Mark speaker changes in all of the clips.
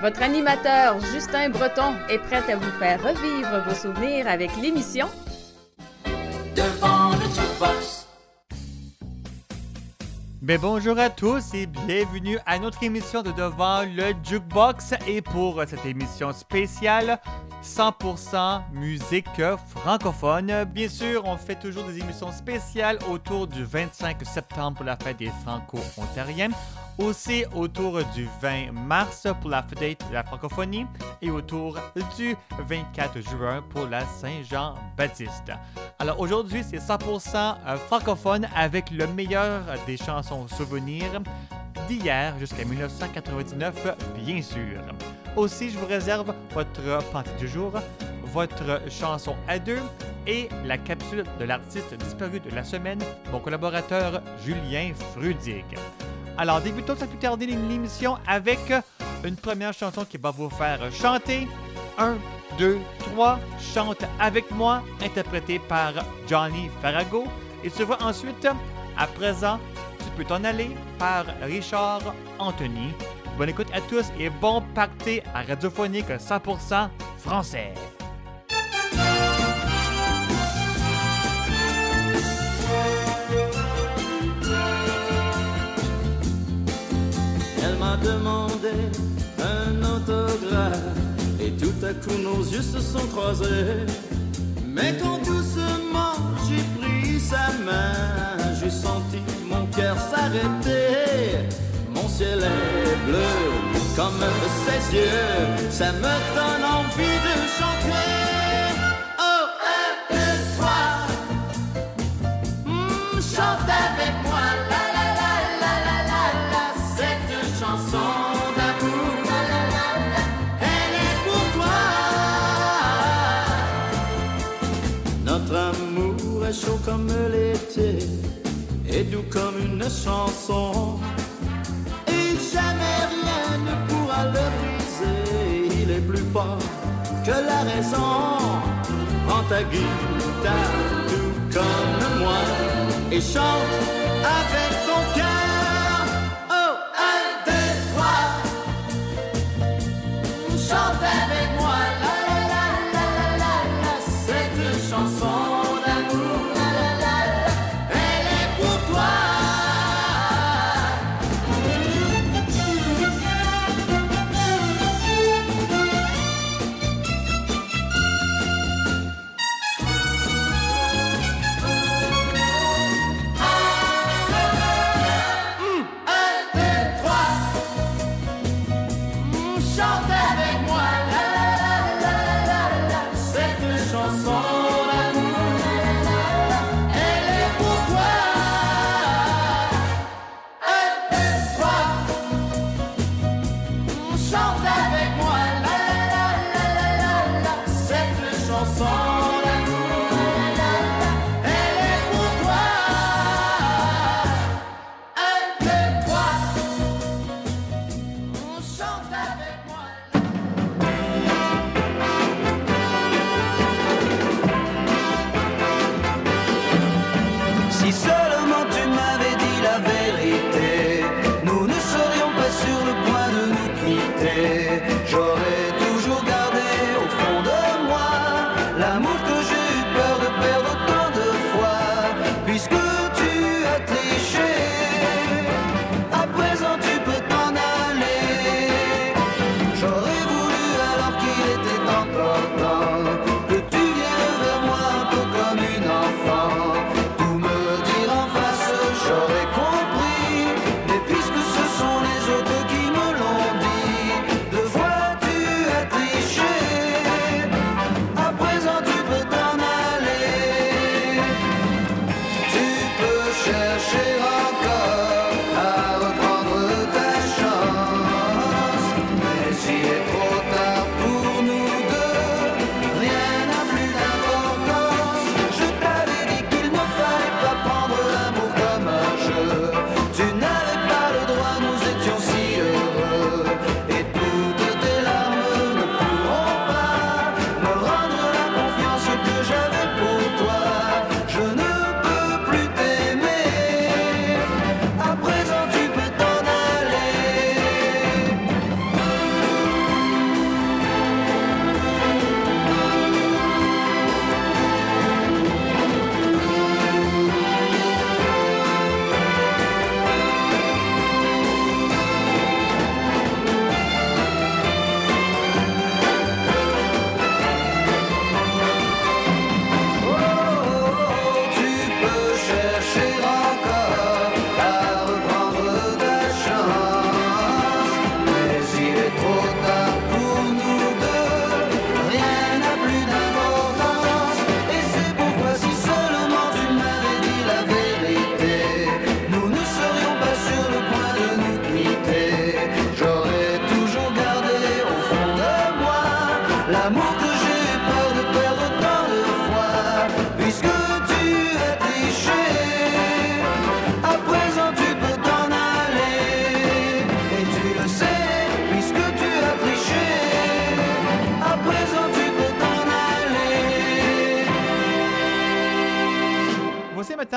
Speaker 1: Votre animateur Justin Breton est prêt à vous faire revivre vos souvenirs avec l'émission
Speaker 2: Mais bonjour à tous et bienvenue à notre émission de Devant le Jukebox. Et pour cette émission spéciale, 100% musique francophone. Bien sûr, on fait toujours des émissions spéciales autour du 25 septembre pour la fête des Franco-Ontariens. Aussi autour du 20 mars pour la fête de la francophonie et autour du 24 juin pour la Saint-Jean-Baptiste. Alors aujourd'hui, c'est 100% francophone avec le meilleur des chansons souvenirs d'hier jusqu'à 1999, bien sûr. Aussi, je vous réserve votre pensée du jour, votre chanson à deux et la capsule de l'artiste disparu de la semaine, mon collaborateur Julien Frudig. Alors, débutons sans plus tarder l'émission avec une première chanson qui va vous faire chanter. Un, deux, trois, chante avec moi, interprété par Johnny Farago. Et se voit ensuite, à présent, peux t'en aller par Richard Anthony. Bonne écoute à tous et bon party à Radiophonique 100% français.
Speaker 3: Elle m'a demandé un autographe et tout à coup nos yeux se sont croisés. Mais quand doucement j'ai pris sa main, j'ai senti s'arrêter. Mon ciel est bleu comme ses yeux, ça me donne envie de chanter. Une chanson, et jamais rien ne pourra le briser. Il est plus fort que la raison. Prends ta guitare, tout comme moi, et chante avec ton cœur.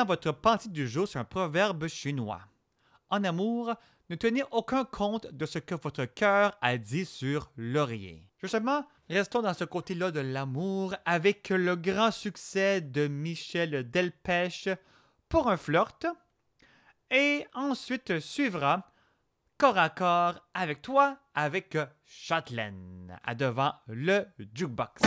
Speaker 4: votre partie du jour sur un proverbe chinois. En amour, ne tenez aucun compte de ce que votre cœur a dit sur l'oreiller. Justement, restons dans ce côté-là de l'amour avec le grand succès de Michel Delpech pour un flirt. Et ensuite suivra corps à corps avec toi avec Châtelaine à devant le jukebox.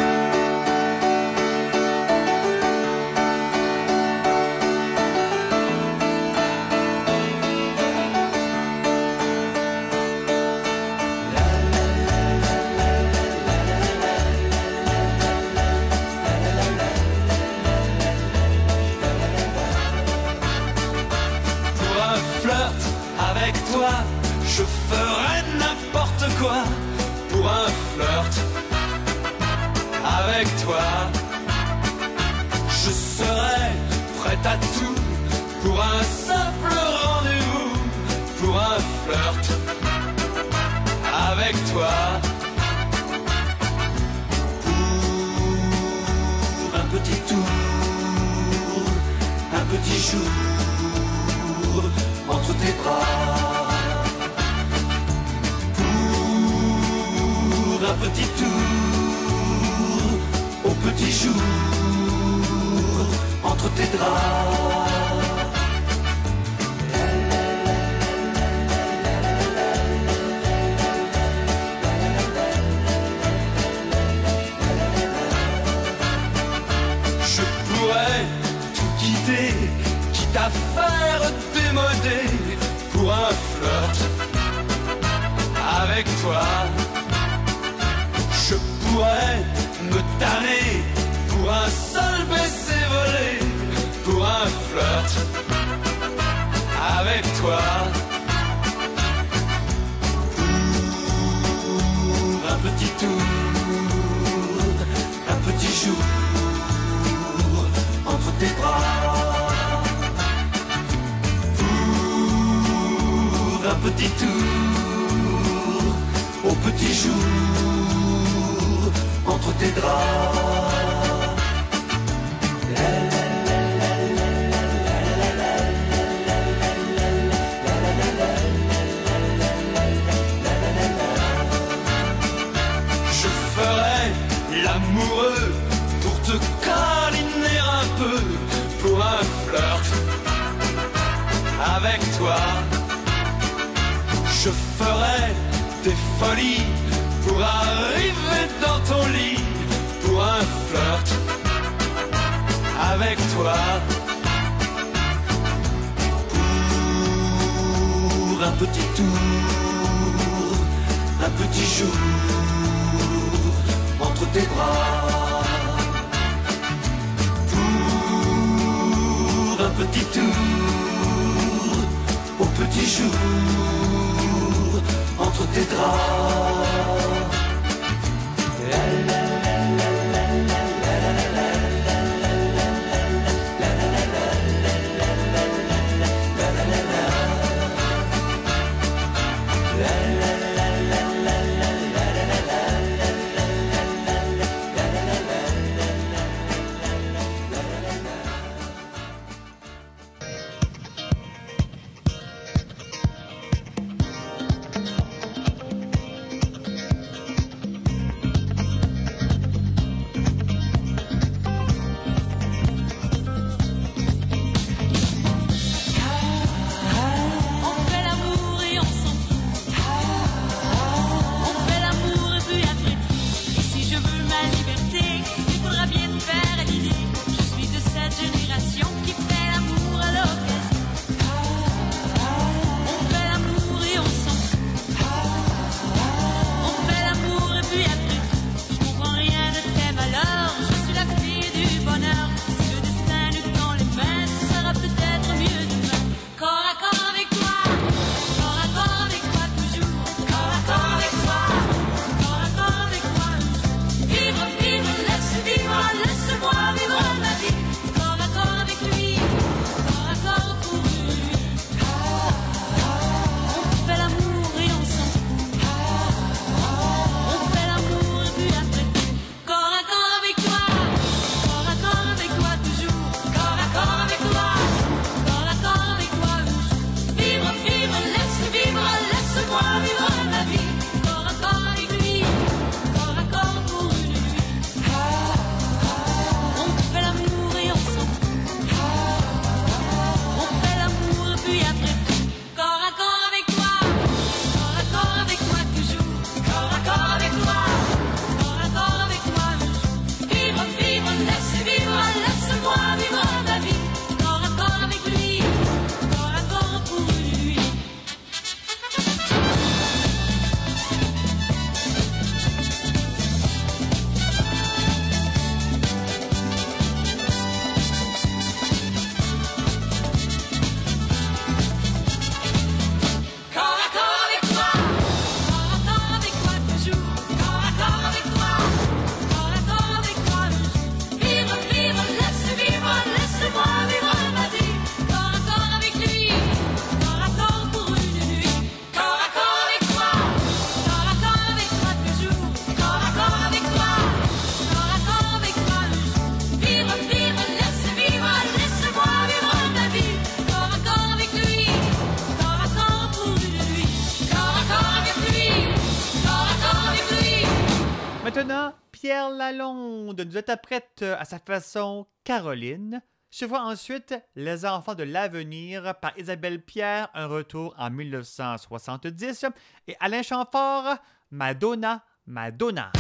Speaker 2: Nous interprète à sa façon Caroline. Vois ensuite Les enfants de l'avenir par Isabelle Pierre, un retour en 1970, et Alain Chamfort, Madonna, Madonna.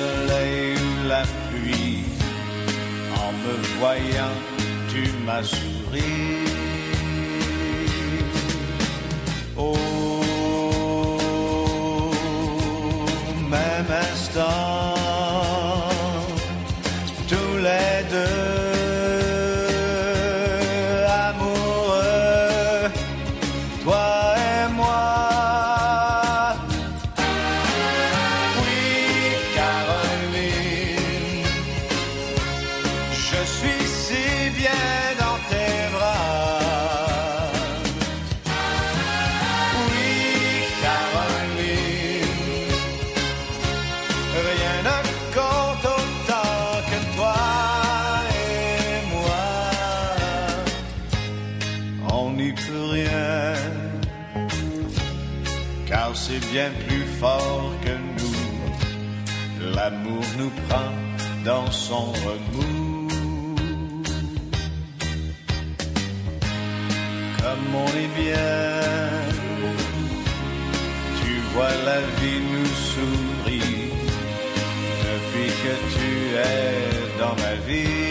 Speaker 5: Soleil ou la pluie, en me voyant, tu m'as souri. Au même instant, bien plus fort que nous. L'amour nous prend dans son remous. Comme on est bien, tu vois la vie nous sourit depuis que tu es dans ma vie.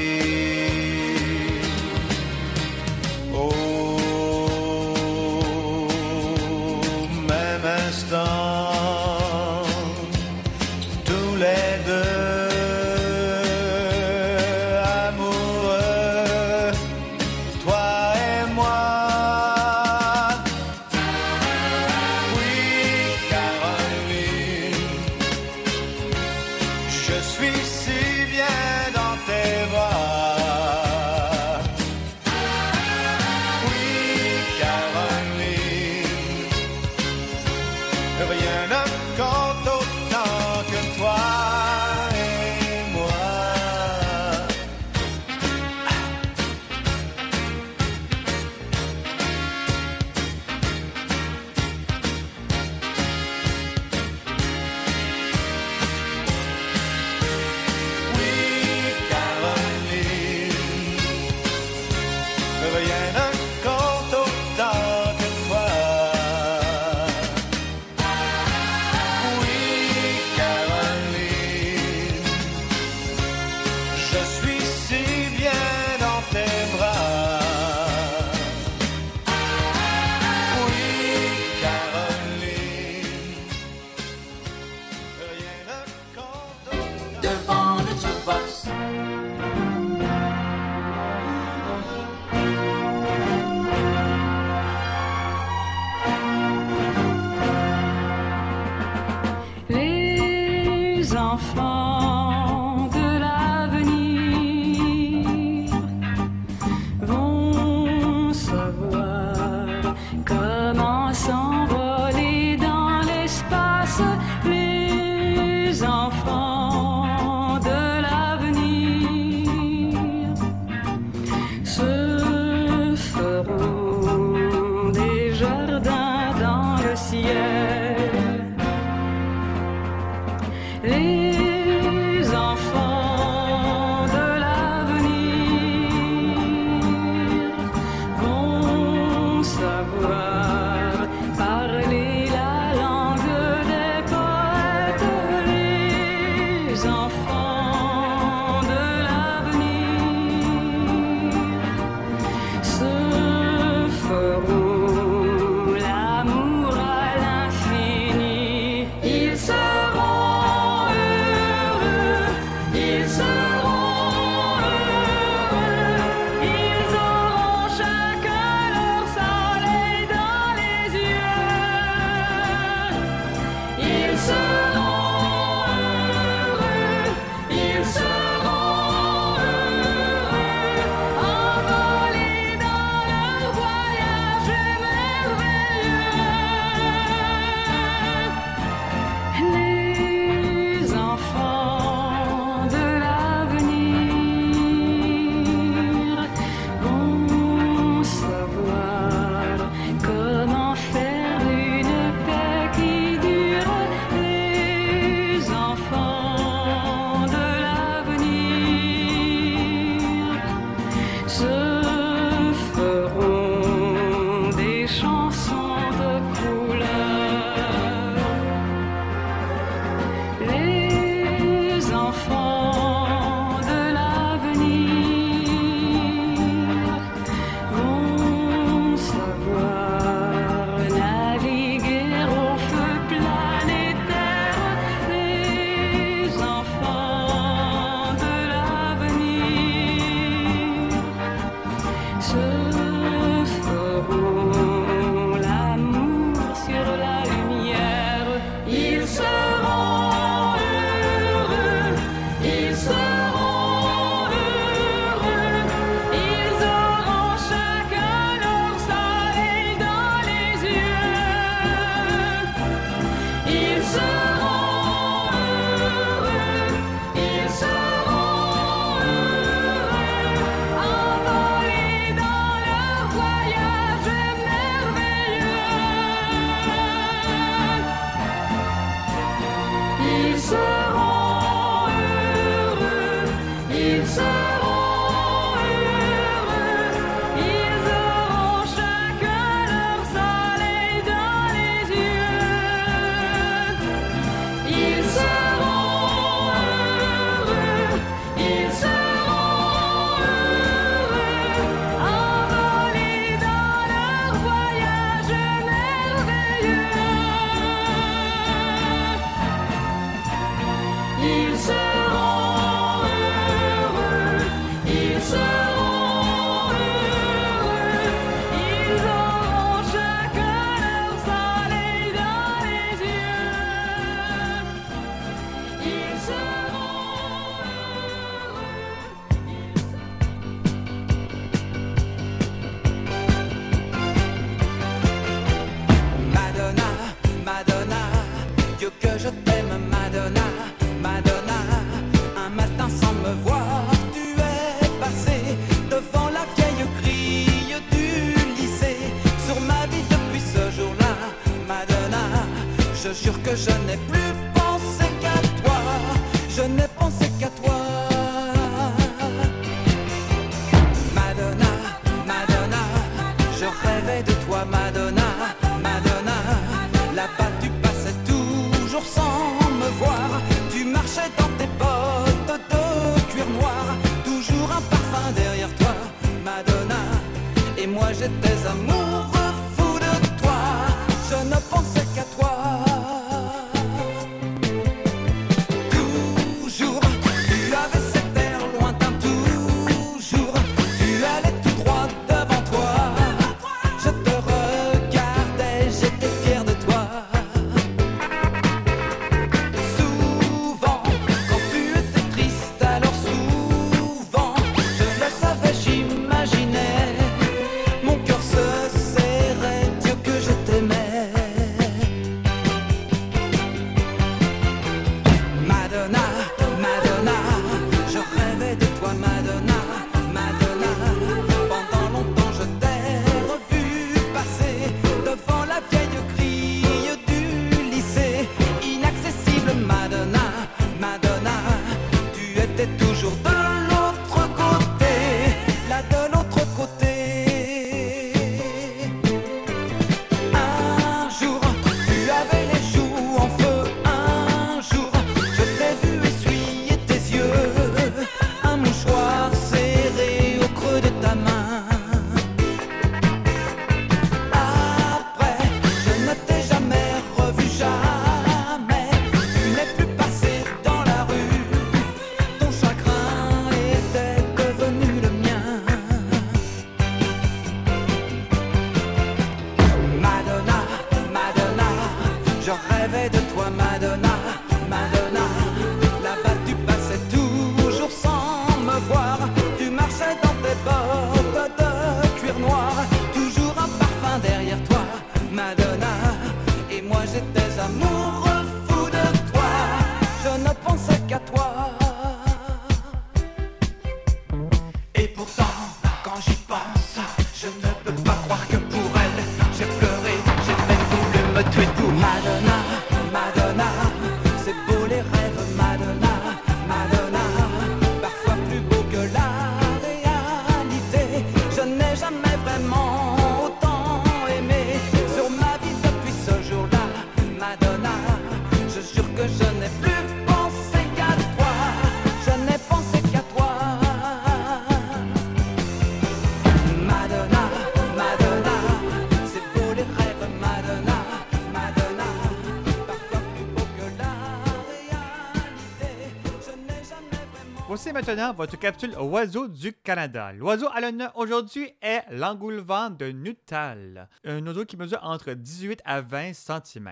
Speaker 2: Maintenant votre capsule Oiseau du Canada. L'oiseau à l'honneur aujourd'hui est l'engoulevent de Nuttall, un oiseau qui mesure entre 18 à 20 cm.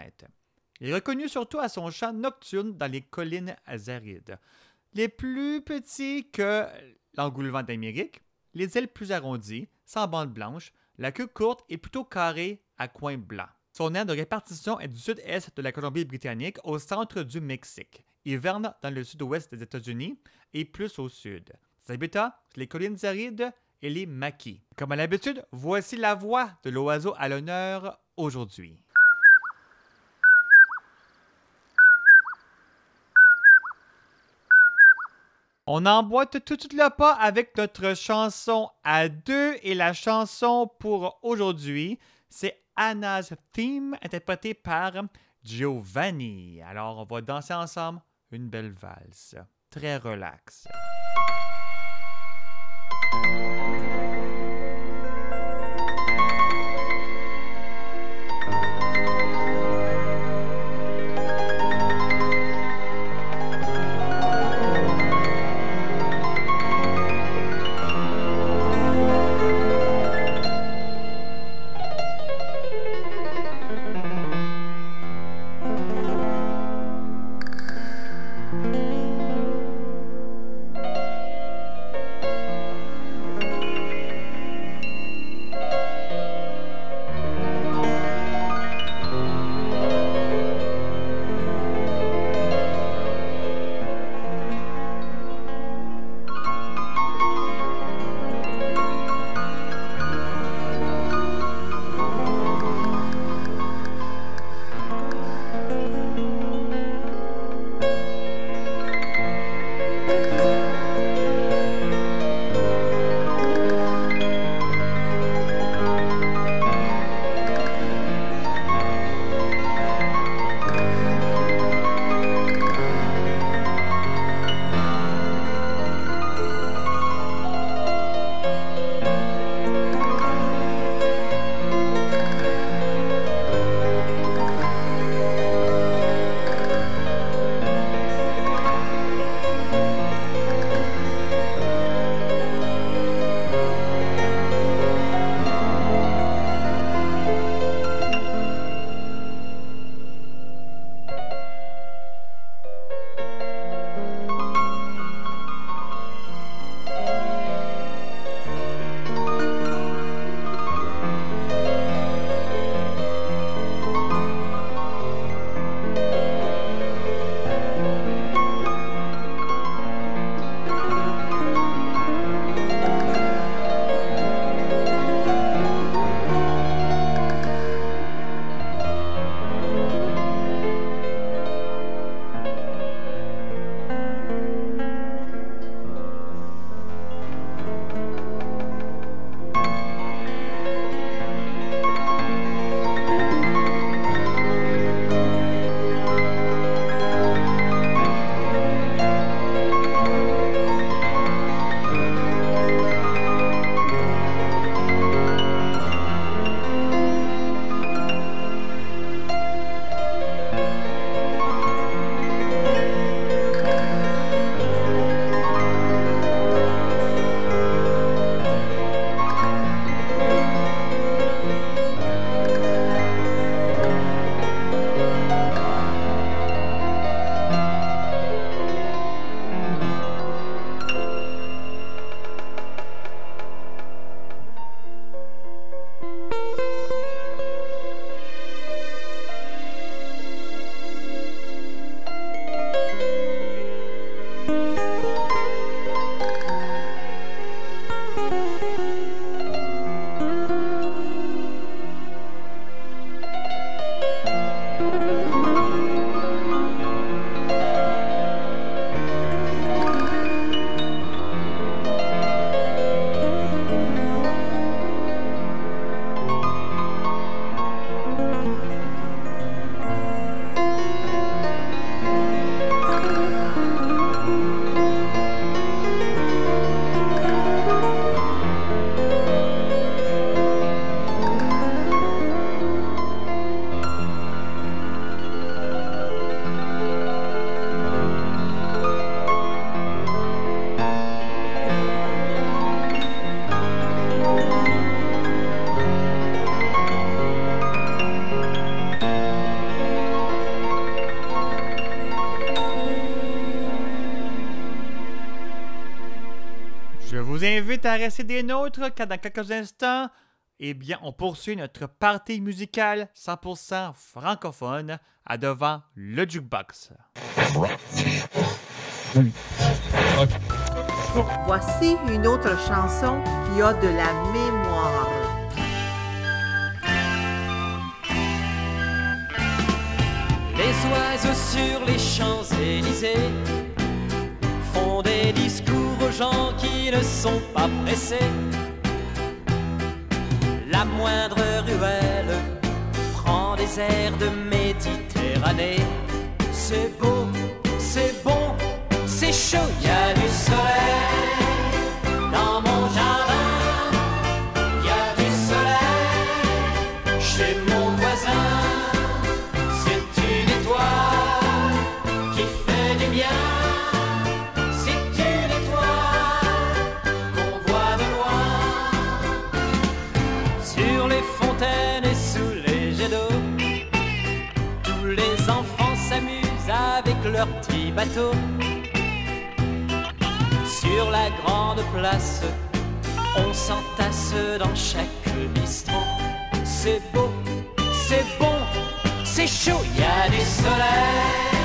Speaker 2: Il est reconnu surtout à son chant nocturne dans les collines arides. Les plus petits que l'engoulevent d'Amérique, les ailes plus arrondies, sans bande blanche, la queue courte et plutôt carrée à coin blanc. Son aire de répartition est du sud-est de la Colombie-Britannique au centre du Mexique. Il hiverne dans le sud-ouest des États-Unis, et plus au sud. Ses les collines arides et les maquis. Comme à l'habitude, voici la voix de l'oiseau à l'honneur aujourd'hui. On emboîte tout, de suite le pas avec notre chanson à deux et la chanson pour aujourd'hui, c'est Anna's Theme interprétée par Giovanni. Alors on va danser ensemble une belle valse très relax. disparaissez des nôtres car dans quelques instants, eh bien, on poursuit notre partie musicale 100% francophone à devant le jukebox.
Speaker 6: Voici une autre chanson qui a de la mémoire.
Speaker 7: Les oiseaux sur les Champs-Élysées font des aux gens qui ne sont pas pressés. La moindre ruelle prend des airs de Méditerranée. C'est beau, c'est bon, c'est chaud, il y a du soleil petit bateau sur la grande place. On s'entasse dans chaque bistrot. C'est beau, c'est bon, c'est chaud, il y a du soleil.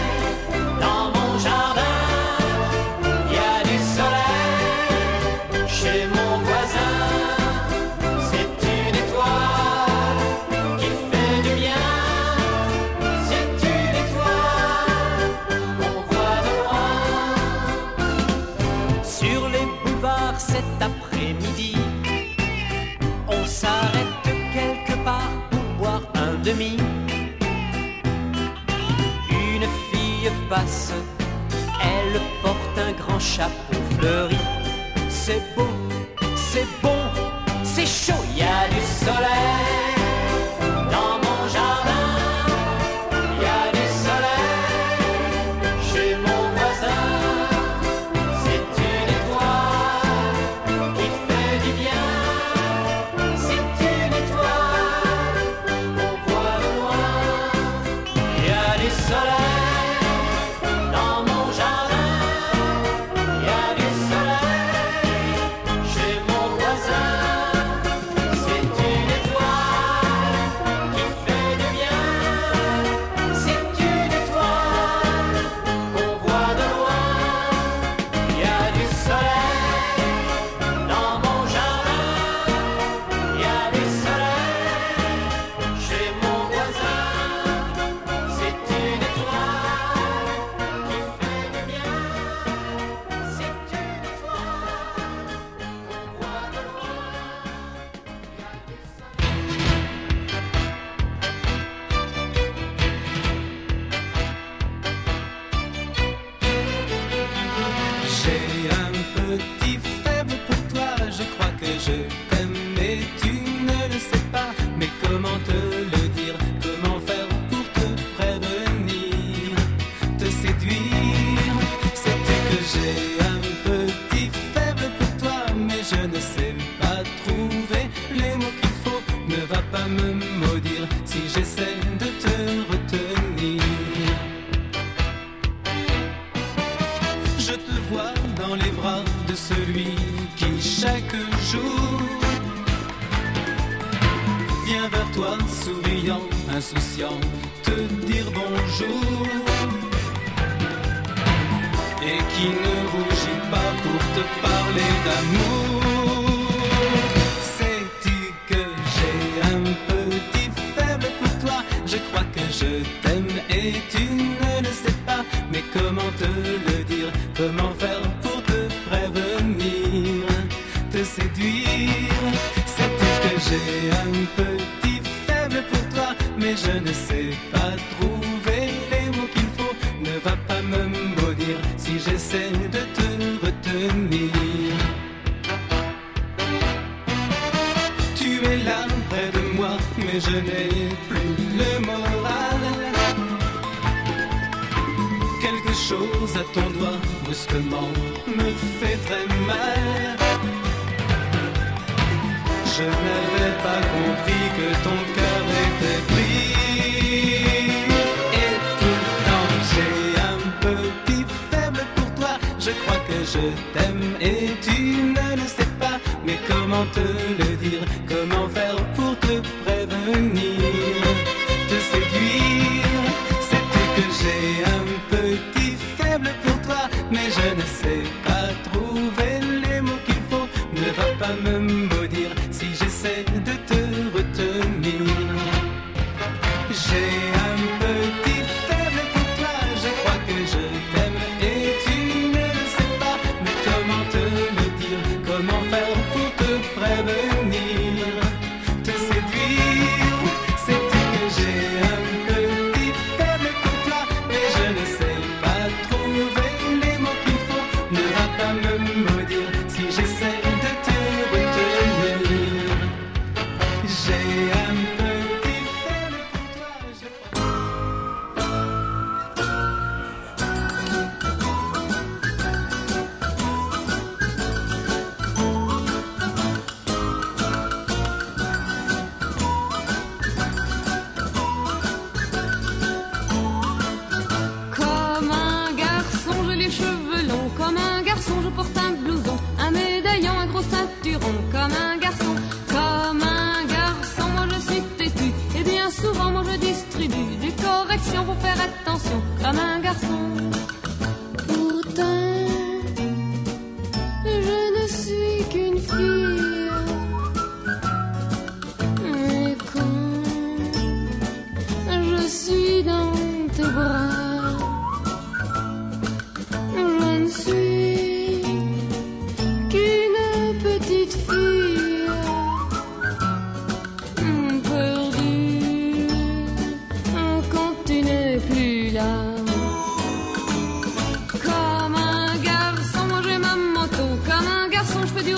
Speaker 7: Elle porte un grand chapeau fleuri. C'est beau, c'est bon, c'est chaud, il y a du soleil.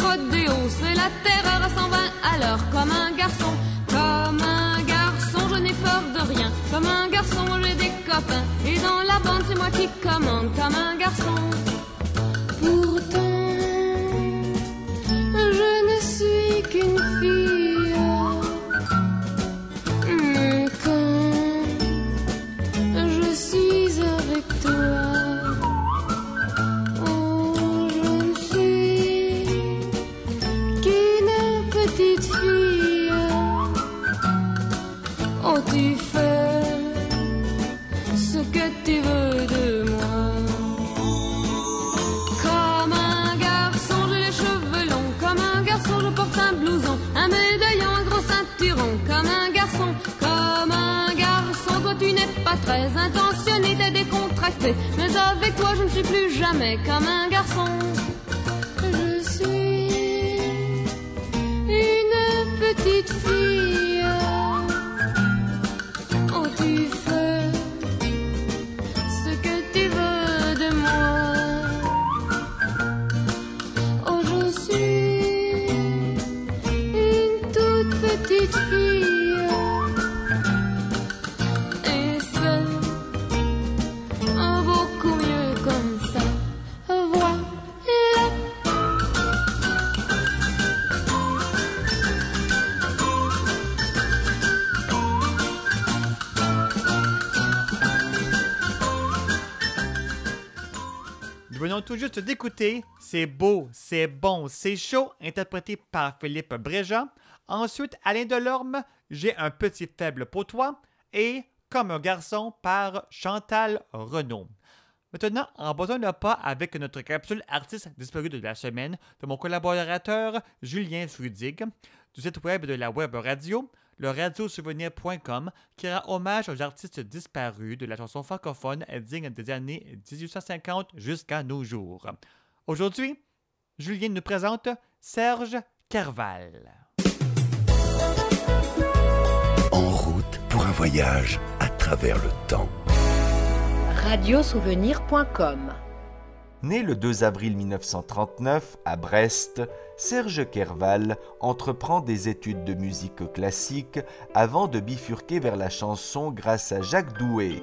Speaker 8: Fais du rodéo. C'est la terreur à 120 à. Comme un garçon, comme un garçon, je n'ai peur de rien. Comme un garçon, j'ai des copains. Et dans la bande, c'est moi qui commande. Comme un garçon. Très intentionné, t'es décontracté. Mais avec toi, je ne suis plus jamais comme un garçon. Je suis une petite fille.
Speaker 2: Tout juste d'écouter C'est beau, c'est bon, c'est chaud, interprété par Philippe Bréjean. Ensuite, Alain Delorme, J'ai un petit faible pour toi. Et Comme un garçon par Chantal Renaud. Maintenant, en besoin de pas avec notre capsule artiste disparu de la semaine de mon collaborateur Julien Frudig du site web de la web radio, le radiosouvenir.com, qui rend hommage aux artistes disparus de la chanson francophone digne des années 1850 jusqu'à nos jours. Aujourd'hui, Julien nous présente Serge Carval.
Speaker 9: En route pour un voyage à travers le temps.
Speaker 10: Radiosouvenir.com
Speaker 11: Né le 2 avril 1939 à Brest, Serge Kerval entreprend des études de musique classique avant de bifurquer vers la chanson grâce à Jacques Doué.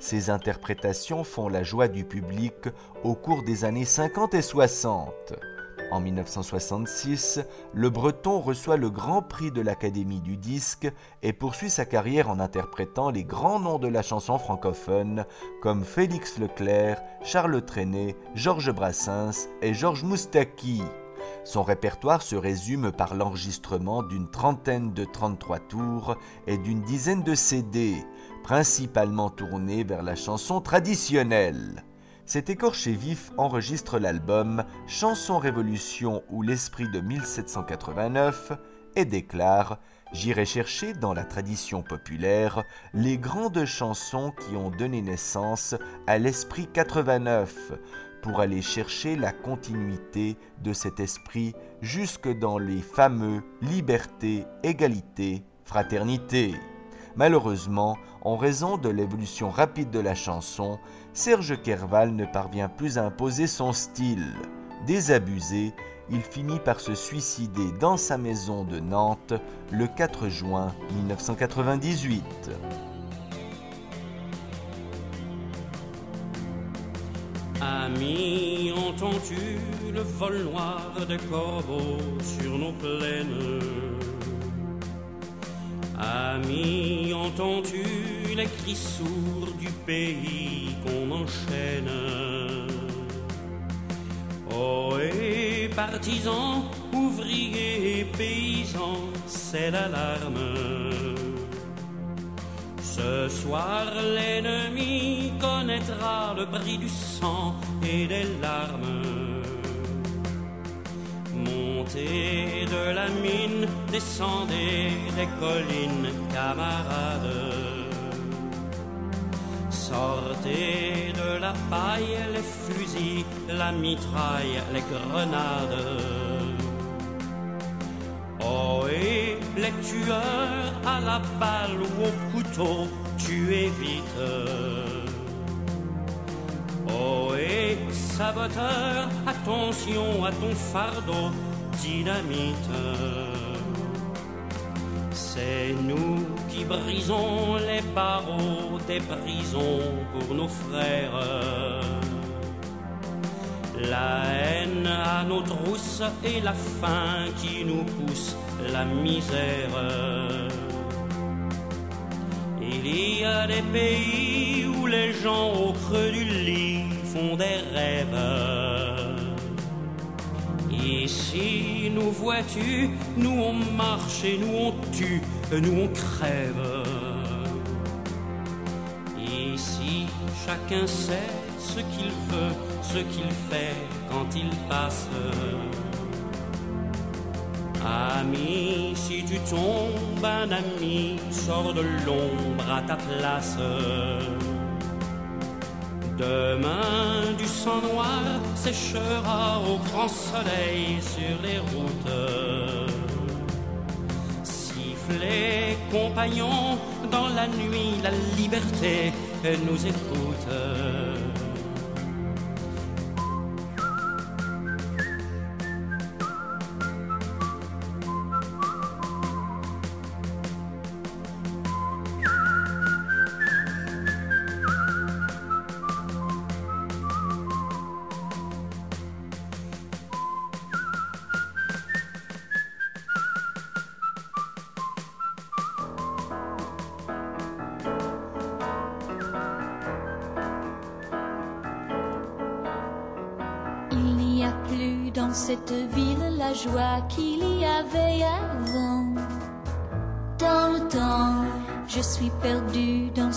Speaker 11: Ses interprétations font la joie du public au cours des années 50 et 60. En 1966, le Breton reçoit le Grand Prix de l'Académie du disque et poursuit sa carrière en interprétant les grands noms de la chanson francophone comme Félix Leclerc, Charles Trenet, Georges Brassens et Georges Moustaki. Son répertoire se résume par l'enregistrement d'une trentaine de 33 tours et d'une dizaine de CD, principalement tournés vers la chanson traditionnelle. Cet écorché vif enregistre l'album Chanson Révolution ou l'esprit de 1789 et déclare J'irai chercher dans la tradition populaire les grandes chansons qui ont donné naissance à l'esprit 89 pour aller chercher la continuité de cet esprit jusque dans les fameux liberté, égalité, fraternité. Malheureusement, en raison de l'évolution rapide de la chanson, Serge Kerval ne parvient plus à imposer son style. Désabusé, il finit par se suicider dans sa maison de Nantes le 4 juin 1998.
Speaker 10: Amis, entends-tu le vol noir des corbeaux sur nos plaines? Amis, entends-tu les cris sourds du pays qu'on enchaîne? Oh, et partisans, ouvriers, paysans, c'est l'alarme. Ce soir, l'ennemi connaîtra le prix du sang et des larmes. Montez de la mine, descendez des collines, camarades. Sortez de la paille les fusils, la mitraille, les grenades. Oh, et les tueurs à la balle ou au couteau, tuez vite. Oh, et saboteur, attention à ton fardeau, dynamite. C'est nous qui brisons les barreaux des prisons pour nos frères. La haine à nos trousses et la faim qui nous pousse la misère. Il y a des pays où les gens au creux du lit font des rêves. Ici, nous vois-tu, nous on marche et nous on tue, nous on crève. Ici, chacun sait ce qu'il veut, ce qu'il fait quand il passe. Ami, si tu tombes, un ami sort de l'ombre à ta place. Demain, du sang noir séchera au grand soleil sur les routes. Sifflez, compagnons, dans la nuit, la liberté nous écoute.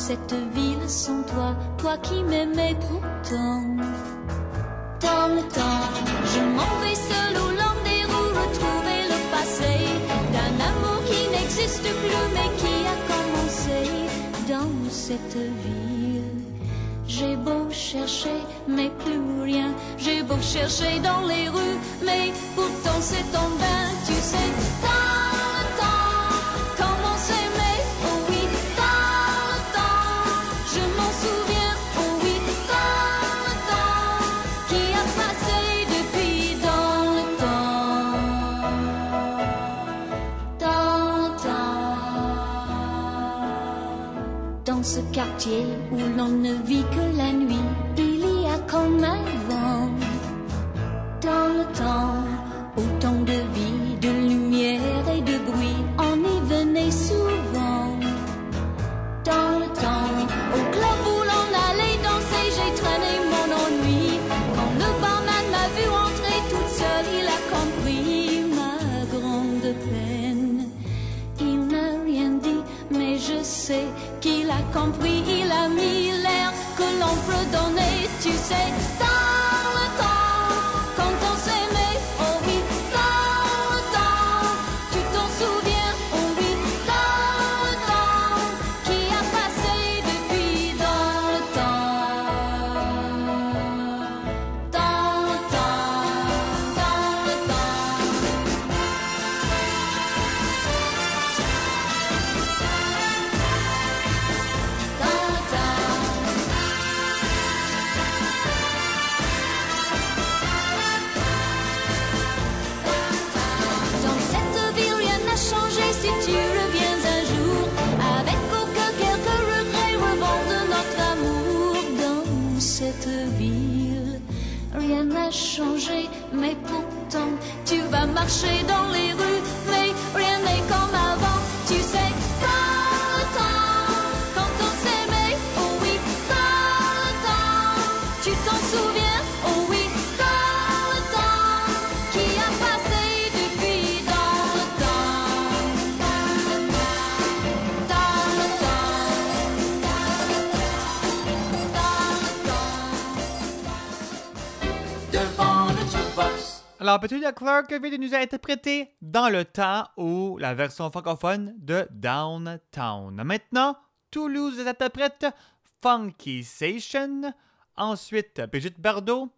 Speaker 12: Cette ville sans toi, toi qui m'aimais pourtant. Dans le temps, je m'en vais seul au long des roues retrouver le passé d'un amour qui n'existe plus mais qui a commencé dans cette ville. J'ai beau chercher, mais plus rien. J'ai beau chercher dans les rues, mais pourtant c'est en ce quartier où l'on ne vit que la nuit, il y a comme un vent. Dans le temps, Petunia Clarkoville nous a
Speaker 2: interprété? Dans le temps
Speaker 8: ou la version francophone de Downtown. Maintenant, Toulouse interprète Funky Station. Ensuite, Brigitte Bardot,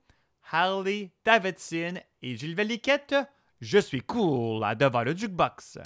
Speaker 8: Harley Davidson et Gilles Valiquette. Je suis cool devant le jukebox.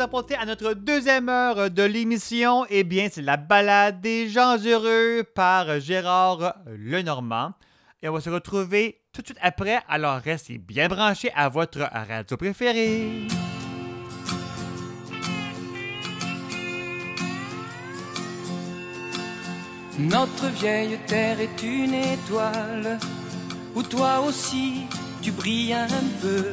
Speaker 2: apporter à notre deuxième heure de l'émission. Eh bien, c'est la balade des gens heureux par Gérard Lenormand. Et on va se retrouver tout de suite après. Alors, restez bien branchés à votre radio préférée.
Speaker 13: Notre vieille terre est une étoile où toi aussi tu brilles un peu.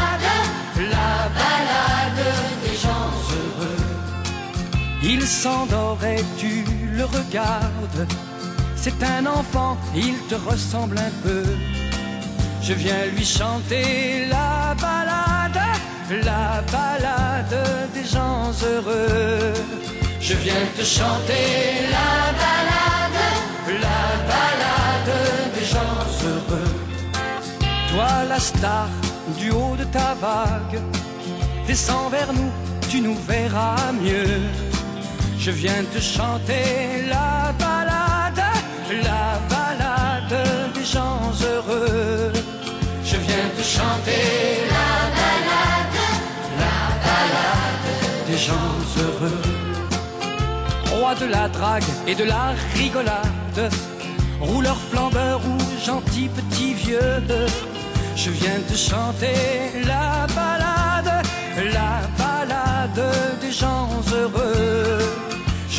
Speaker 14: Il s'endort et tu le regardes. C'est un enfant, il te ressemble un peu. Je viens lui chanter la balade, la balade des gens heureux. Je viens te chanter la balade, la balade des gens heureux. Toi la star du haut de ta vague, descends vers nous, tu nous verras mieux. Je viens te chanter la balade, la balade des gens heureux. Je viens te chanter la balade, la balade des gens heureux. Roi de la drague et de la rigolade, rouleur flambeur ou gentil petit vieux. Je viens te chanter la balade, la balade des gens heureux.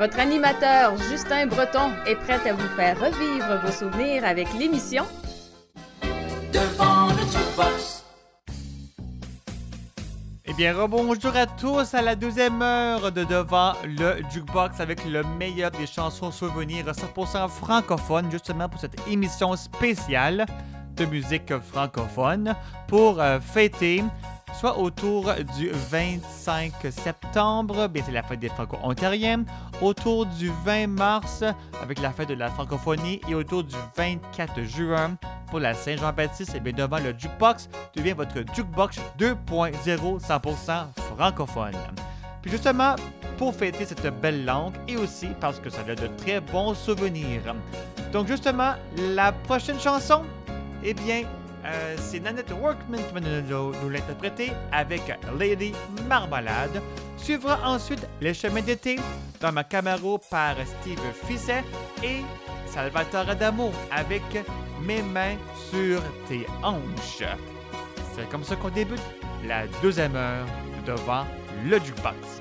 Speaker 1: Votre animateur Justin Breton est prêt à vous faire revivre vos souvenirs avec l'émission
Speaker 15: Devant le jukebox.
Speaker 2: Eh bien, rebonjour à tous à la deuxième heure de Devant le Jukebox avec le meilleur des chansons souvenirs 100% francophones, justement pour cette émission spéciale de musique francophone pour euh, fêter soit autour du 25 septembre, bien c'est la fête des Franco-Ontariens, autour du 20 mars avec la fête de la francophonie et autour du 24 juin pour la Saint-Jean-Baptiste, et bien devant le jukebox devient votre jukebox 2.0 100% francophone. Puis justement, pour fêter cette belle langue et aussi parce que ça a de très bons souvenirs. Donc justement, la prochaine chanson, eh bien, euh, c'est Nanette Workman qui va nous, l'interpréter avec Lady Marmalade. Suivra ensuite Les chemins d'été dans ma Camaro par Steve Fisset et Salvatore Adamo avec Mes mains sur tes hanches. C'est comme ça qu'on débute la deuxième heure devant le jukebox.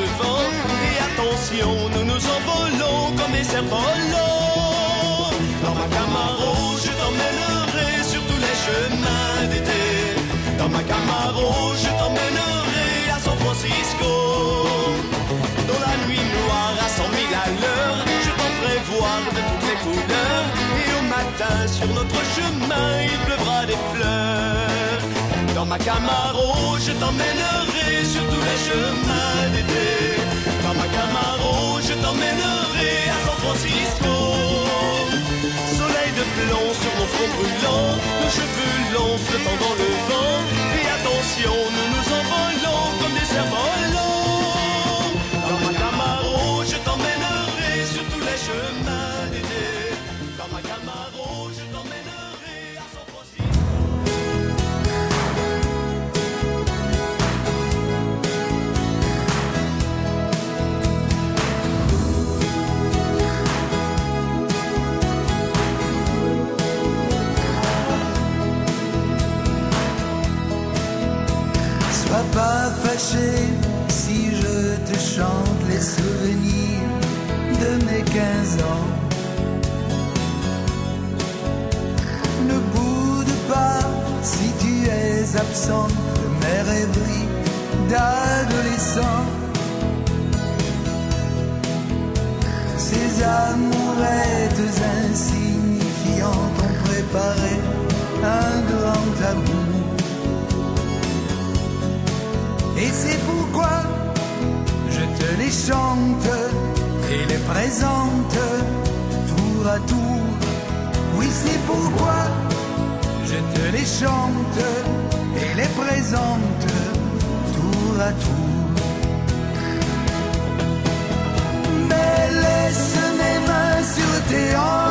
Speaker 16: Et attention, nous nous envolons comme des cerfs-volants. Dans ma Camaro, je t'emmènerai sur tous les chemins d'été. Dans ma Camaro, je t'emmènerai à San Francisco. Dans la nuit noire à cent mille à l'heure, je t'en ferai voir de toutes les couleurs. Et au matin, sur notre chemin, il pleuvra des fleurs. Dans ma Camaro, je t'emmènerai sur tous les chemins d'été. Dans ma Camaro, je t'emmènerai à San Francisco. Soleil de plomb sur nos fronts brûlants, nos cheveux longs flottant dans le vent. Et attention, nous nous envolons comme des cerfs-volants. Dans ma Camaro, je t'emmènerai sur tous les chemins
Speaker 17: si je te chante les souvenirs de mes 15 ans. Ne boude pas si tu es absent de mes rêveries d'adolescent. Ces amourettes insignifiantes ont préparé un grand amour. Et c'est pourquoi je te les chante et les présente tour à tour. Oui, c'est pourquoi je te les chante et les présente tour à tour. Mais laisse mes mains sur tes hanches,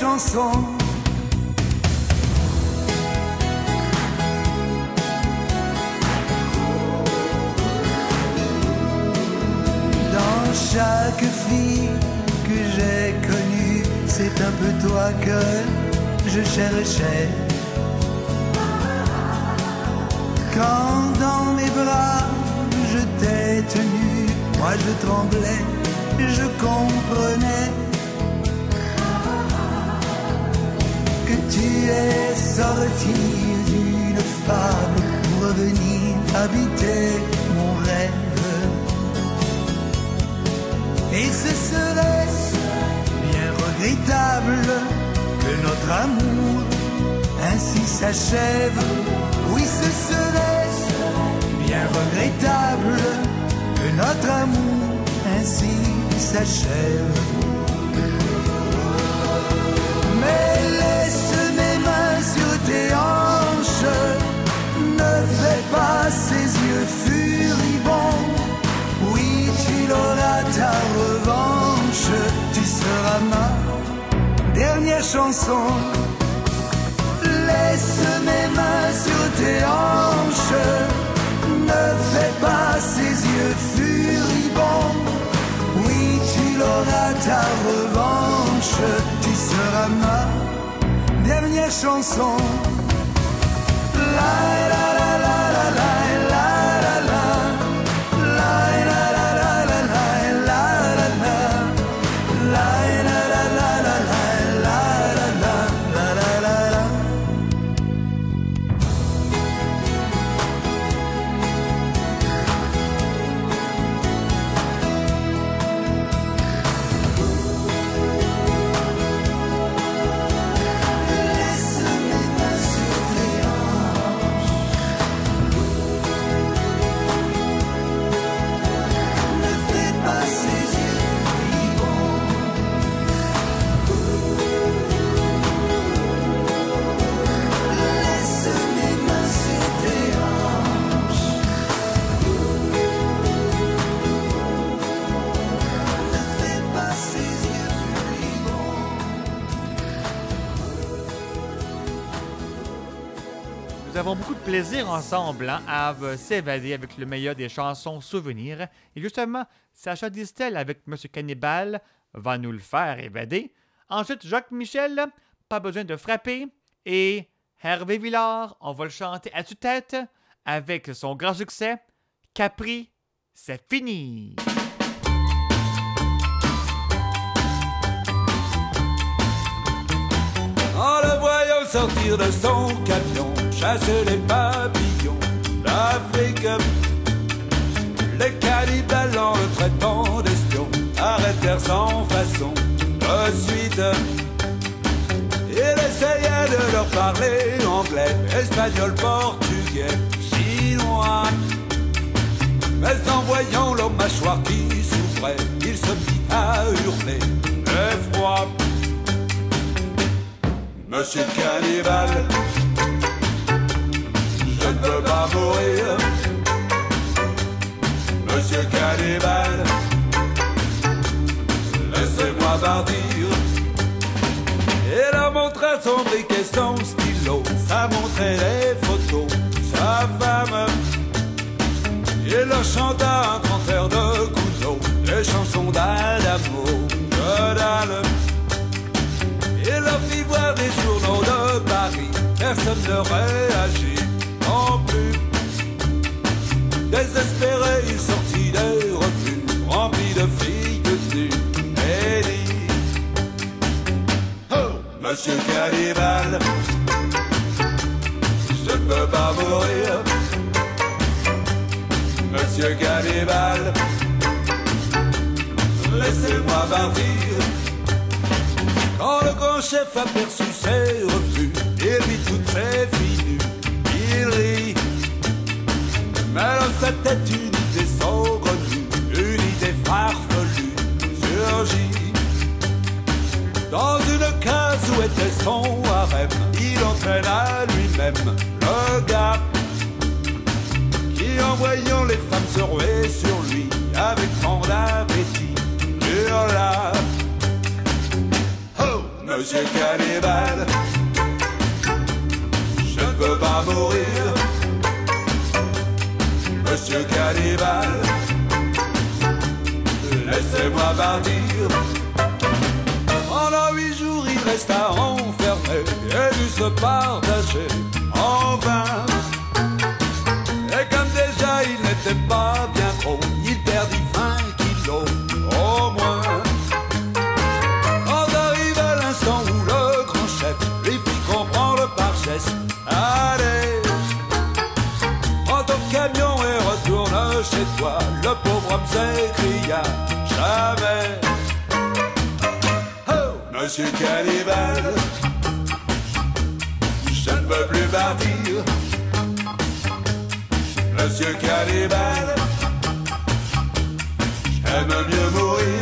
Speaker 17: chanson. Dans chaque fille que j'ai connue, c'est un peu toi que je cherchais. Quand dans mes bras je t'ai tenu, moi je tremblais, je comprenais
Speaker 18: es sorti d'une fable pour revenir habiter mon rêve. Et ce serait bien regrettable que notre amour ainsi s'achève. Oui, ce serait bien regrettable que notre amour ainsi s'achève. Ma dernière chanson. Laisse mes mains sur tes hanches, ne fais pas ces yeux furibonds. Oui, tu l'auras ta revanche, tu seras ma dernière chanson. La la la
Speaker 2: plaisir ensemble hein, à s'évader avec le meilleur des chansons souvenirs. Et justement, Sacha Distel avec Monsieur Cannibal va nous le faire évader. Ensuite, Jacques Michel, pas besoin de frapper. Et Hervé Villard, on va le chanter à tue-tête avec son grand succès, Capri, c'est fini.
Speaker 19: En le voyant sortir de son camion, chasser les papillons d'Afrique. Les cannibales en le traitant d'espion arrêtèrent sans façon de suite. Il essayait de leur parler anglais, espagnol, portugais, chinois. Mais en voyant leur mâchoire qui souffrait, il se mit à hurler d'effroi. Monsieur Cannibal, je ne veux pas mourir. Monsieur Cannibal, laissez-moi partir. Il a montré son briquet, son stylo, ça montrait les photos, sa femme. Il leur chanta un air de Gounod, les chansons d'Adamo, que dalle. Il leur fit voir des journaux de Paris, personne ne réagit Désespéré, il sortit des revues, remplis de filles nues et dit Oh, Monsieur Cannibal, je ne peux pas mourir. Monsieur Cannibal, laissez-moi partir. Quand le grand chef aperçut ses refus, il vit toutes ses filles nues, il rit. Dans sa tête une idée saugrenue, une idée farfelue surgit. Dans une case où était son harem, il entraîna lui-même le gars qui, en voyant les femmes se ruer sur lui, avec tant d'appétit, hurla. Oh, monsieur Cannibal, Laissez-moi partir. Pendant huit jours, il resta enfermé et dut se partager en vain.
Speaker 20: yeux qui. J'aime mieux mourir.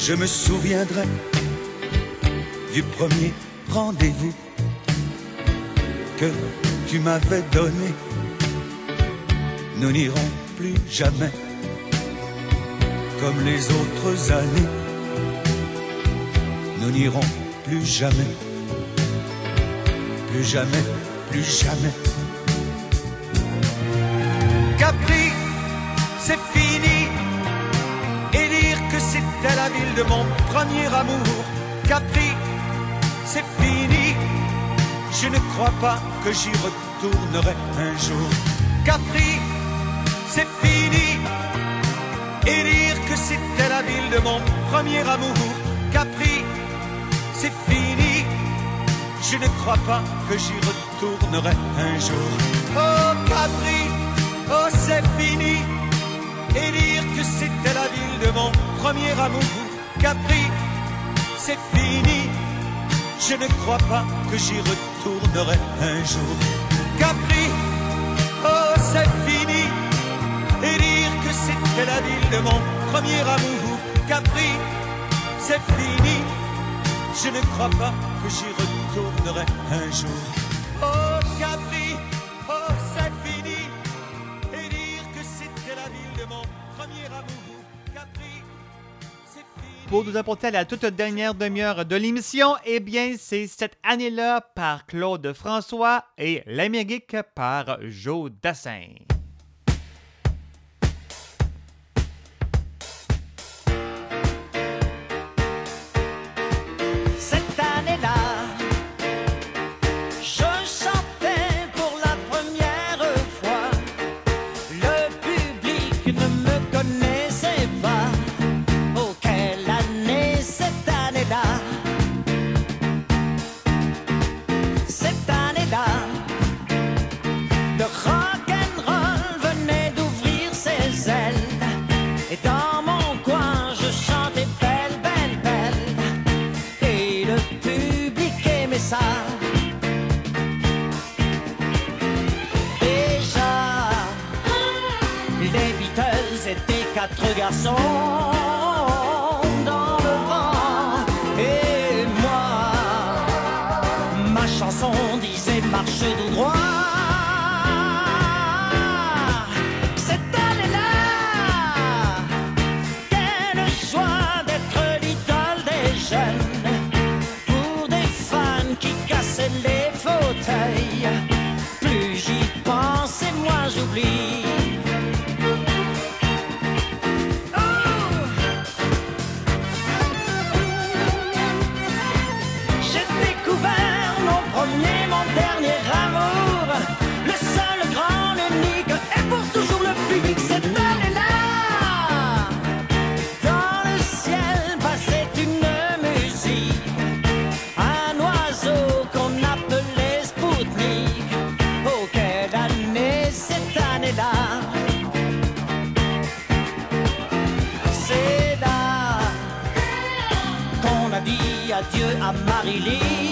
Speaker 21: je me souviendrai du premier rendez-vous que tu m'avais donné. Nous n'irons plus jamais comme les autres années. Nous n'irons plus jamais, plus jamais, plus jamais. Capri, c'est fini. C'était la ville de mon premier amour. Capri, c'est fini. Je ne crois pas que j'y retournerai un jour. Capri, c'est fini. Et dire que c'était la ville de mon premier amour. Capri, c'est fini. Je ne crois pas que j'y retournerai un jour. Oh Capri, oh c'est fini. Et dire que c'était la ville de mon premier amour. Capri, c'est fini. Je ne crois pas que j'y retournerai un jour. Capri, oh c'est fini. Et dire que c'était la ville de mon premier amour. Capri, c'est fini. Je ne crois pas que j'y retournerai un jour. Oh Capri,
Speaker 2: Pour nous apporter à la toute dernière demi-heure de l'émission, eh bien, c'est cette année-là par Claude François et l'Amérique par Joe Dassin.
Speaker 20: Quatre garçons dit adieu à Marilyn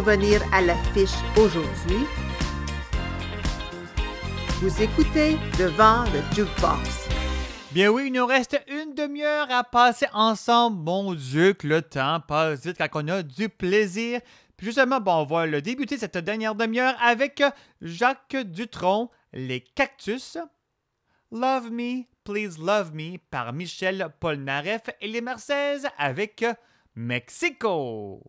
Speaker 6: revenir à l'affiche aujourd'hui. Vous écoutez devant le jukebox.
Speaker 2: Bien oui, il nous reste une demi-heure à passer ensemble. Mon Dieu, que le temps passe vite quand on a du plaisir. Puis justement, bon, on va le débuter cette dernière demi-heure avec Jacques Dutronc, Les Cactus, Love Me, Please Love Me par Michel Polnareff et les Marseillaises avec Mexico.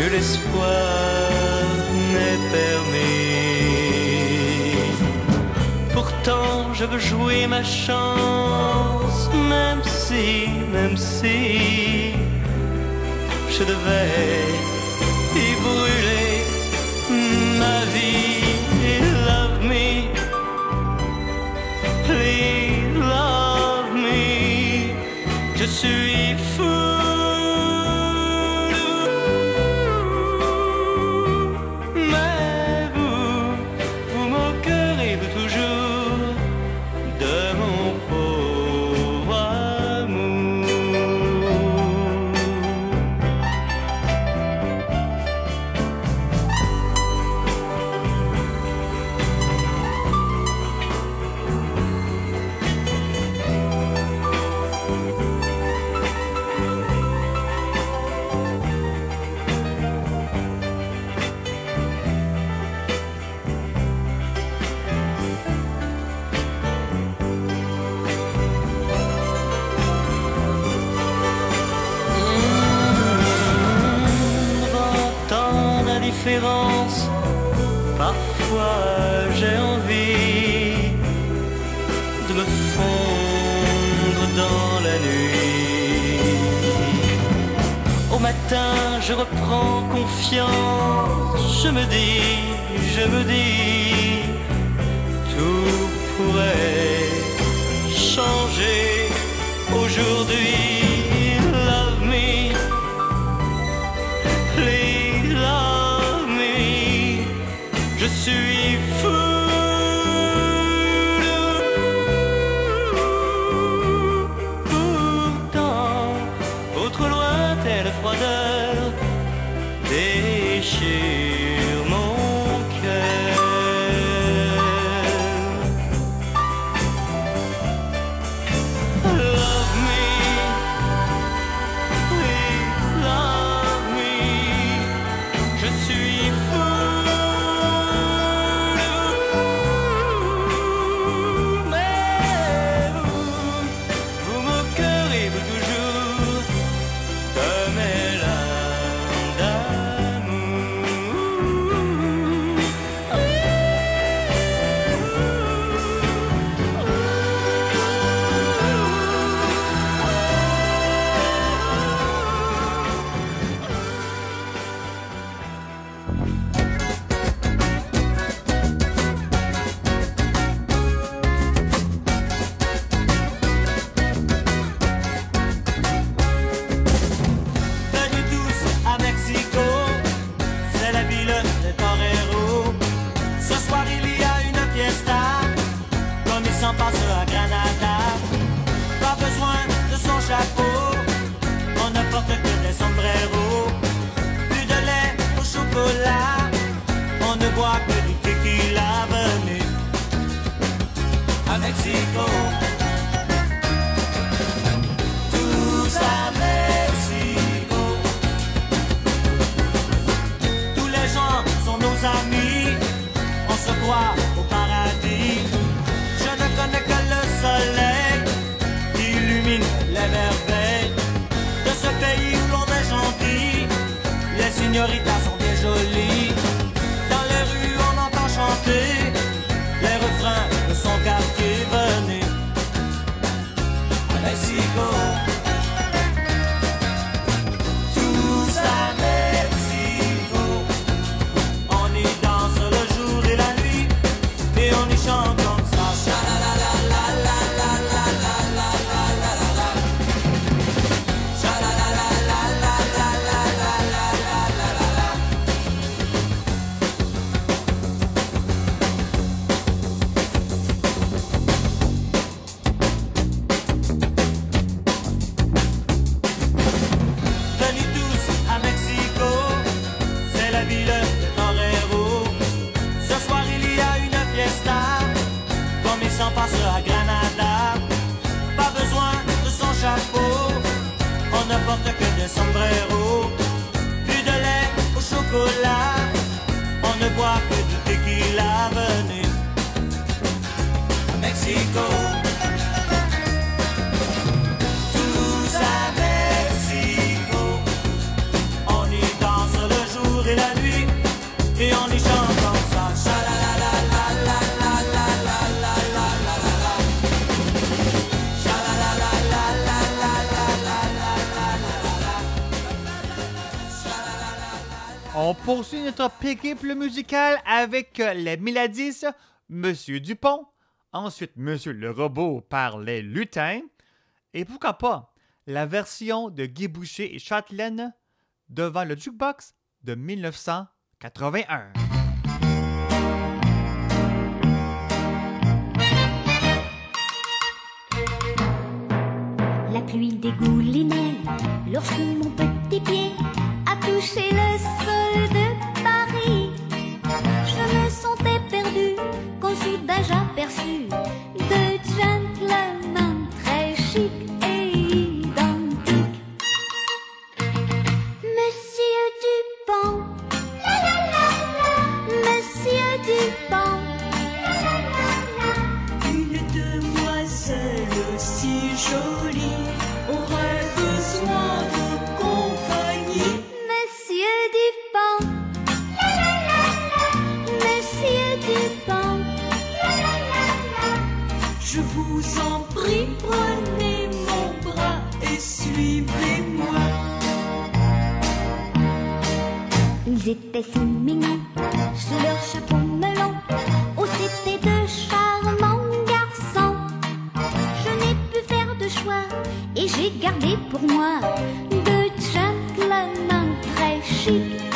Speaker 22: nul espoir n'est permis. Pourtant, je veux jouer ma chance, même si, même si, je devais y brûler ma vie. Love me, please love me. Je suis je reprends confiance. Je me dis, je me dis, tout pourrait changer aujourd'hui.
Speaker 2: Seigneur, notre périple musical avec euh, les miladis, Monsieur Dupont, ensuite Monsieur le Robot par les Lutins, et pourquoi pas la version de Guy Boucher et Châtelaine devant le jukebox de 1981.
Speaker 12: La pluie dégoulinait lorsque mon petit pied a touché le sol. étaient si mignons, sous leur chapeau melon. Oh, c'était de charmants garçons. Je n'ai pu faire de choix et j'ai gardé pour moi deux gentlemen très chics.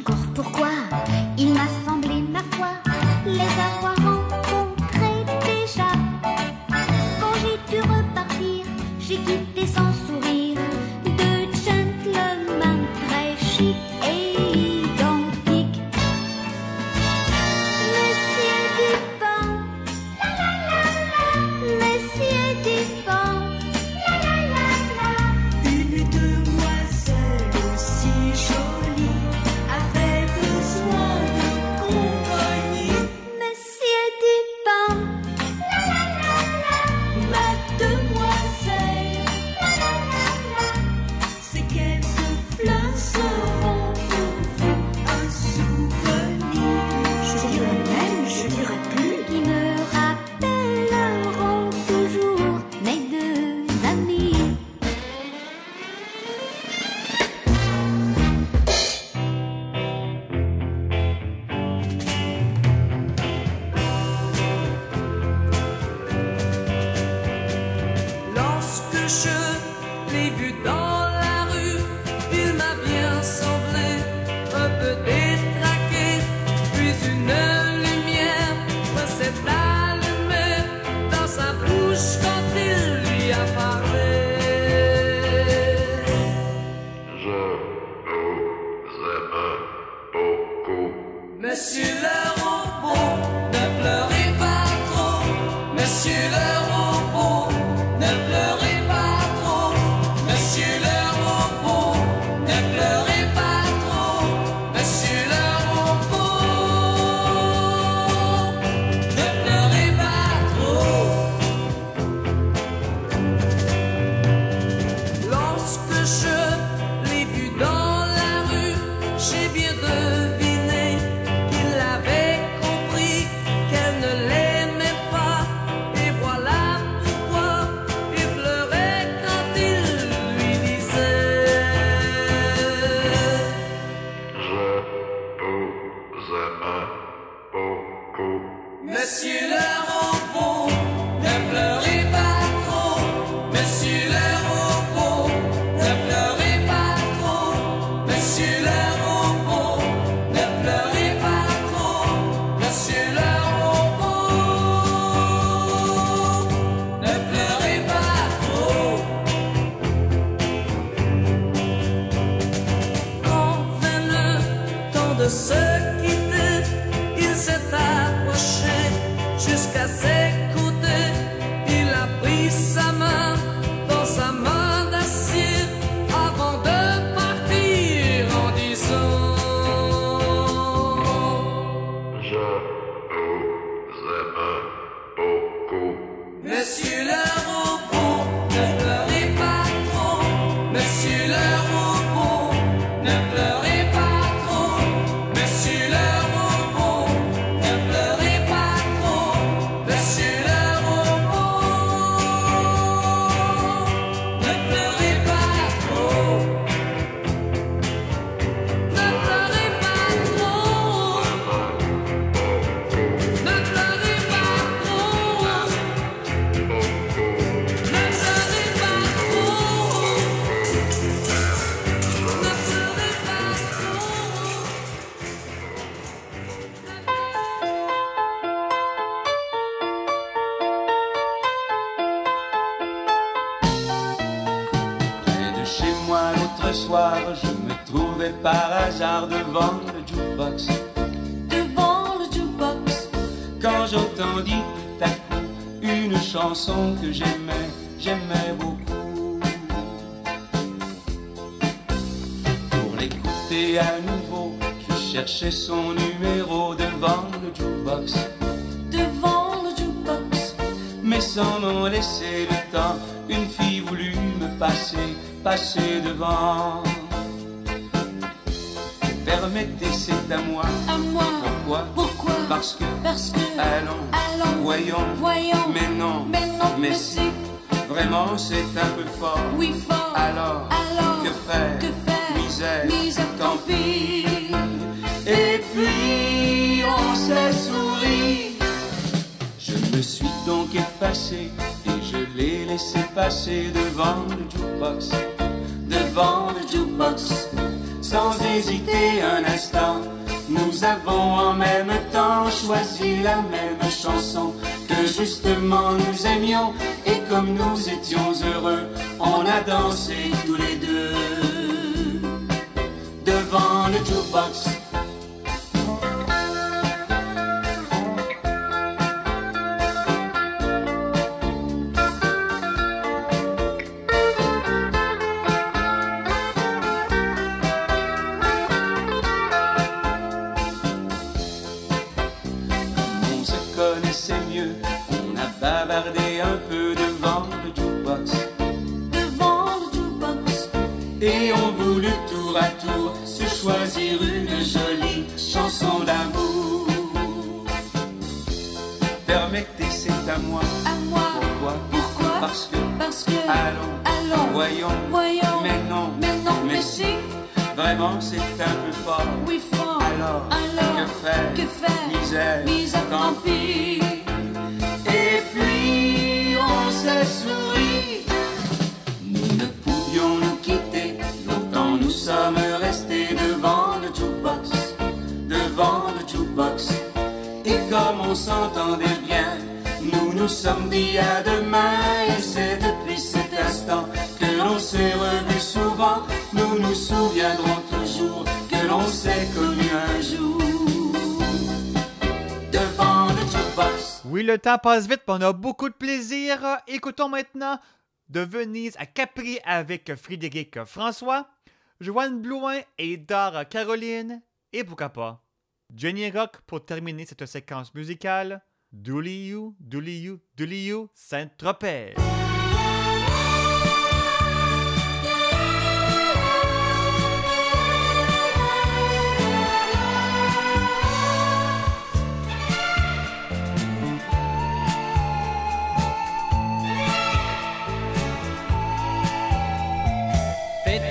Speaker 12: encore.
Speaker 15: Chanson que j'aimais, j'aimais beaucoup. Pour l'écouter à nouveau, je cherchais son numéro devant le jukebox.
Speaker 23: devant le jukebox,
Speaker 15: Mais sans m'en laisser le temps, une fille voulut me passer, passer devant. Permettez, c'est à moi.
Speaker 23: à moi.
Speaker 15: Pourquoi?
Speaker 23: Pourquoi?
Speaker 15: Parce que,
Speaker 23: Parce que,
Speaker 15: mais si,
Speaker 23: si,
Speaker 15: vraiment c'est un peu fort.
Speaker 23: oui fort,
Speaker 15: Alors,
Speaker 23: alors,
Speaker 15: que faire?
Speaker 23: que faire?
Speaker 15: Misère,
Speaker 23: Misère,
Speaker 15: tant pis. Et puis on s'est souri. Je me suis donc effacé et je l'ai laissé passer devant le jukebox. Devant le jukebox, sans hésiter un instant. Nous avons en même temps choisi la même chanson que justement nous a
Speaker 2: temps passe vite, on a beaucoup de plaisir. Écoutons maintenant de Venise à Capri avec Frédéric François, Joanne Blouin et Dara Caroline, et pourquoi pas Jenny Rock pour terminer cette séquence musicale. Dooley You, Dooley Saint-Tropez.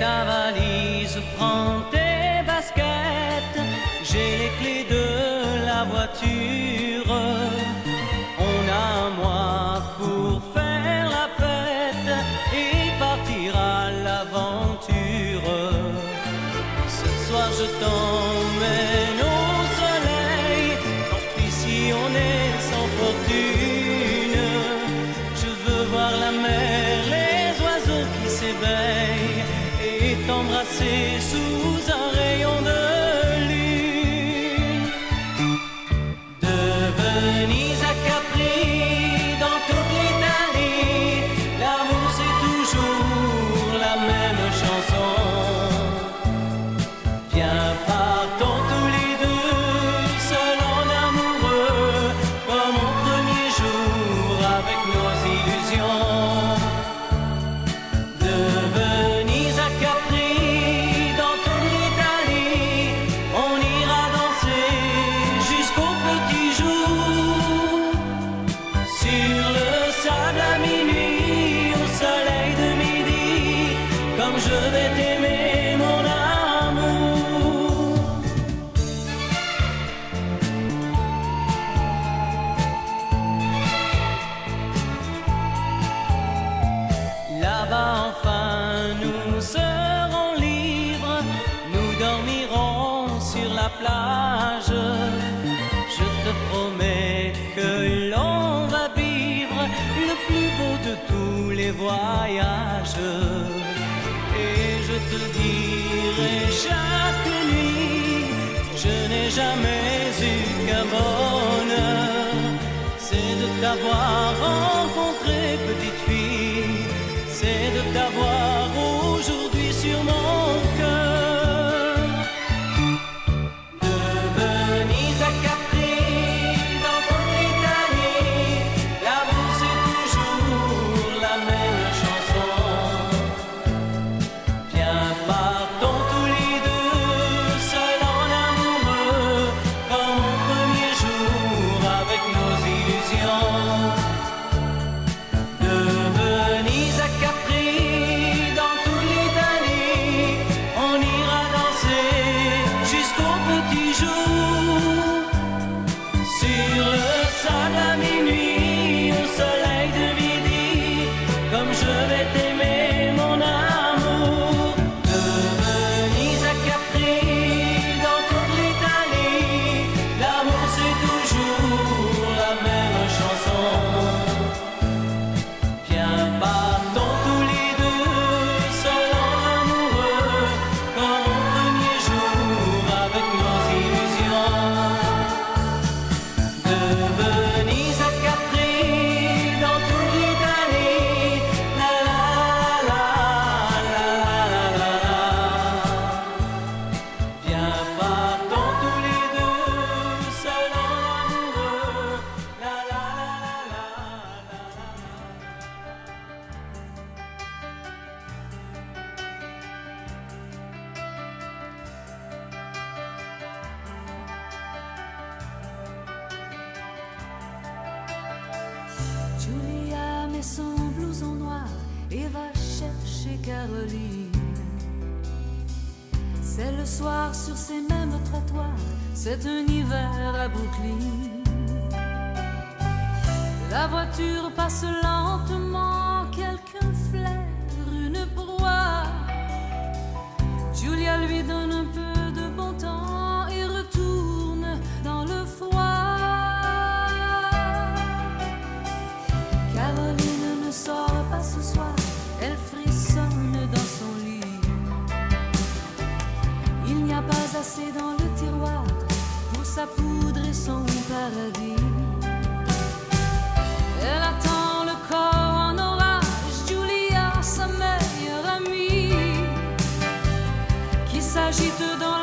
Speaker 14: Ta valise, prends tes baskets, j'ai les clés de la voiture.
Speaker 13: Julia met son blouson noir et va chercher Caroline. C'est le soir sur ces mêmes trottoirs, c'est un hiver à Brooklyn. La voiture passe lentement dans le tiroir pour sa poudre et son paradis. Elle attend le corps en orage, Julia, sa meilleure amie, qui s'agite dans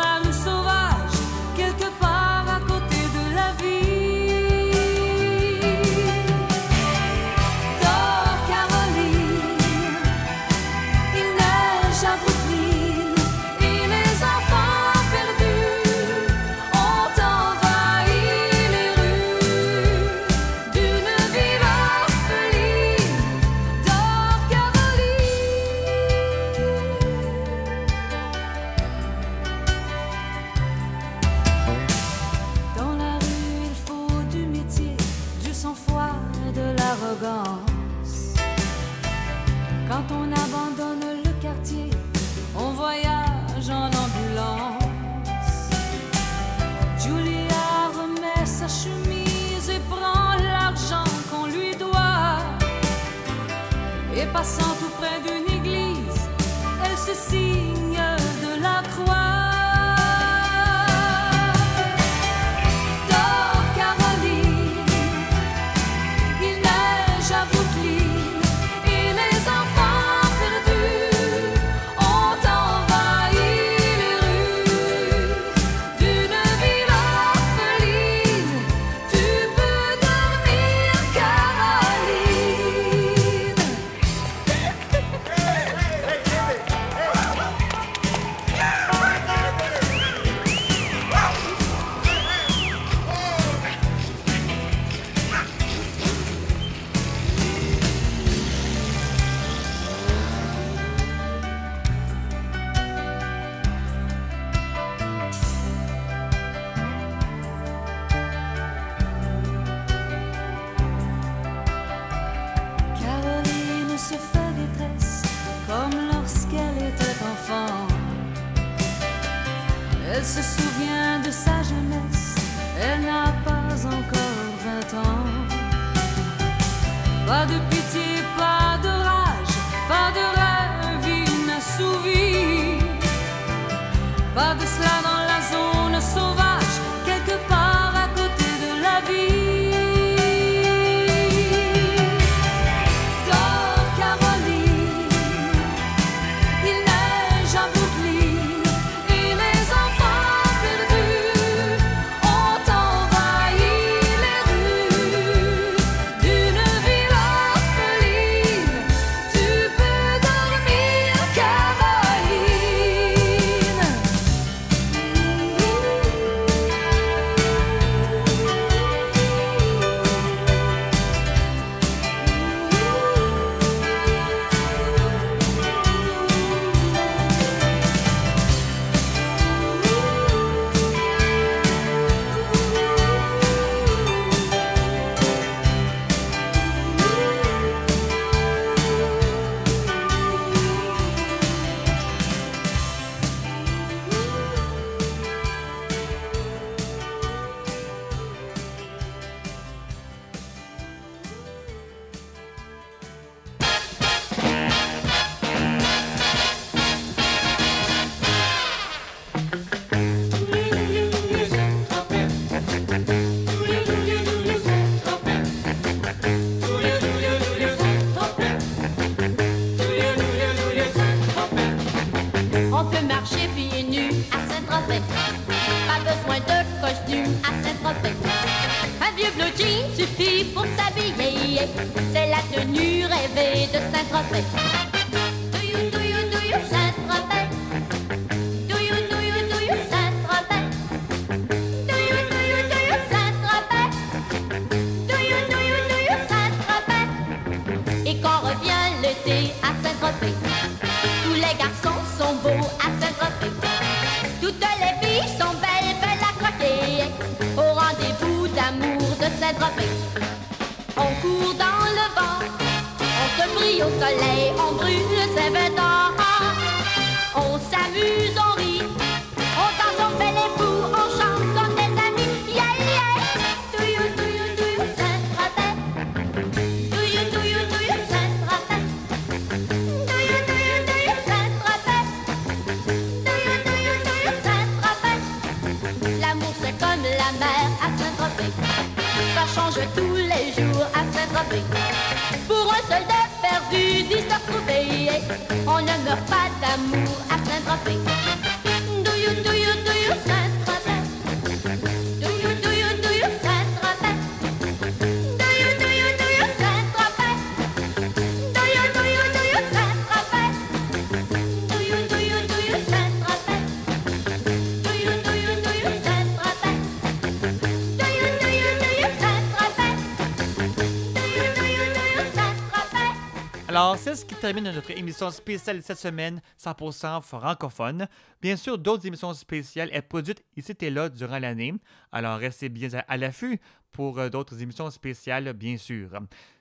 Speaker 2: termine notre émission spéciale cette semaine, 100% francophone. Bien sûr, d'autres émissions spéciales sont produites ici et là durant l'année. Alors, restez bien à, l'affût pour euh, d'autres émissions spéciales, bien sûr.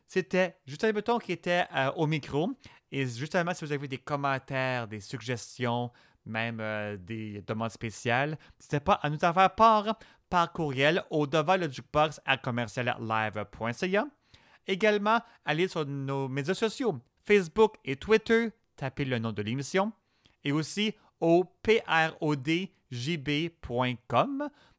Speaker 2: C'était Justin Breton qui était euh, au micro. Et justement, si vous avez des commentaires, des suggestions, même euh, des demandes spéciales, n'hésitez pas à nous en faire part par courriel au devant le jukebox à commerciallive.ca. Également, allez sur nos médias sociaux, Facebook et Twitter, tapez le nom de l'émission, et aussi au prodjb.com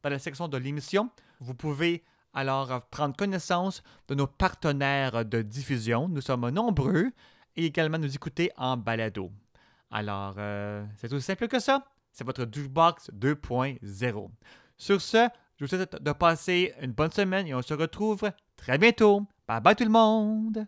Speaker 2: dans la section de l'émission. Vous pouvez alors prendre connaissance de nos partenaires de diffusion. Nous sommes nombreux et également nous écouter en balado. Alors, euh, c'est aussi simple que ça. C'est votre Jukebox 2.0. Sur ce, je vous souhaite de passer une bonne semaine et on se retrouve très bientôt. Bye bye tout le monde!